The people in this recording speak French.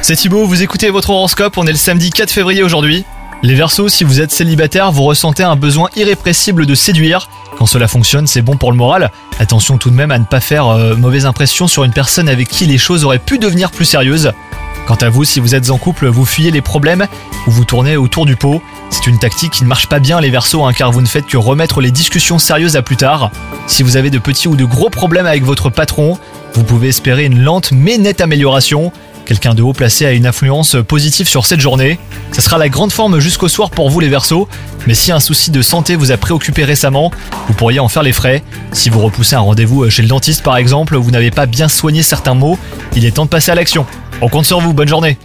C'est Thibaut, vous écoutez votre horoscope, on est le samedi 4 février aujourd'hui. Les Verseaux, si vous êtes célibataire, vous ressentez un besoin irrépressible de séduire. Quand cela fonctionne, c'est bon pour le moral. Attention tout de même à ne pas faire euh, mauvaise impression sur une personne avec qui les choses auraient pu devenir plus sérieuses. Quant à vous, si vous êtes en couple, vous fuyez les problèmes ou vous tournez autour du pot. C'est une tactique qui ne marche pas bien les Verseaux, hein, car vous ne faites que remettre les discussions sérieuses à plus tard. Si vous avez de petits ou de gros problèmes avec votre patron, vous pouvez espérer une lente mais nette amélioration. Quelqu'un de haut placé a une influence positive sur cette journée. Ça sera la grande forme jusqu'au soir pour vous les Verseaux, mais si un souci de santé vous a préoccupé récemment, vous pourriez en faire les frais. Si vous repoussez un rendez-vous chez le dentiste par exemple, vous n'avez pas bien soigné certains mots, il est temps de passer à l'action. On compte sur vous, bonne journée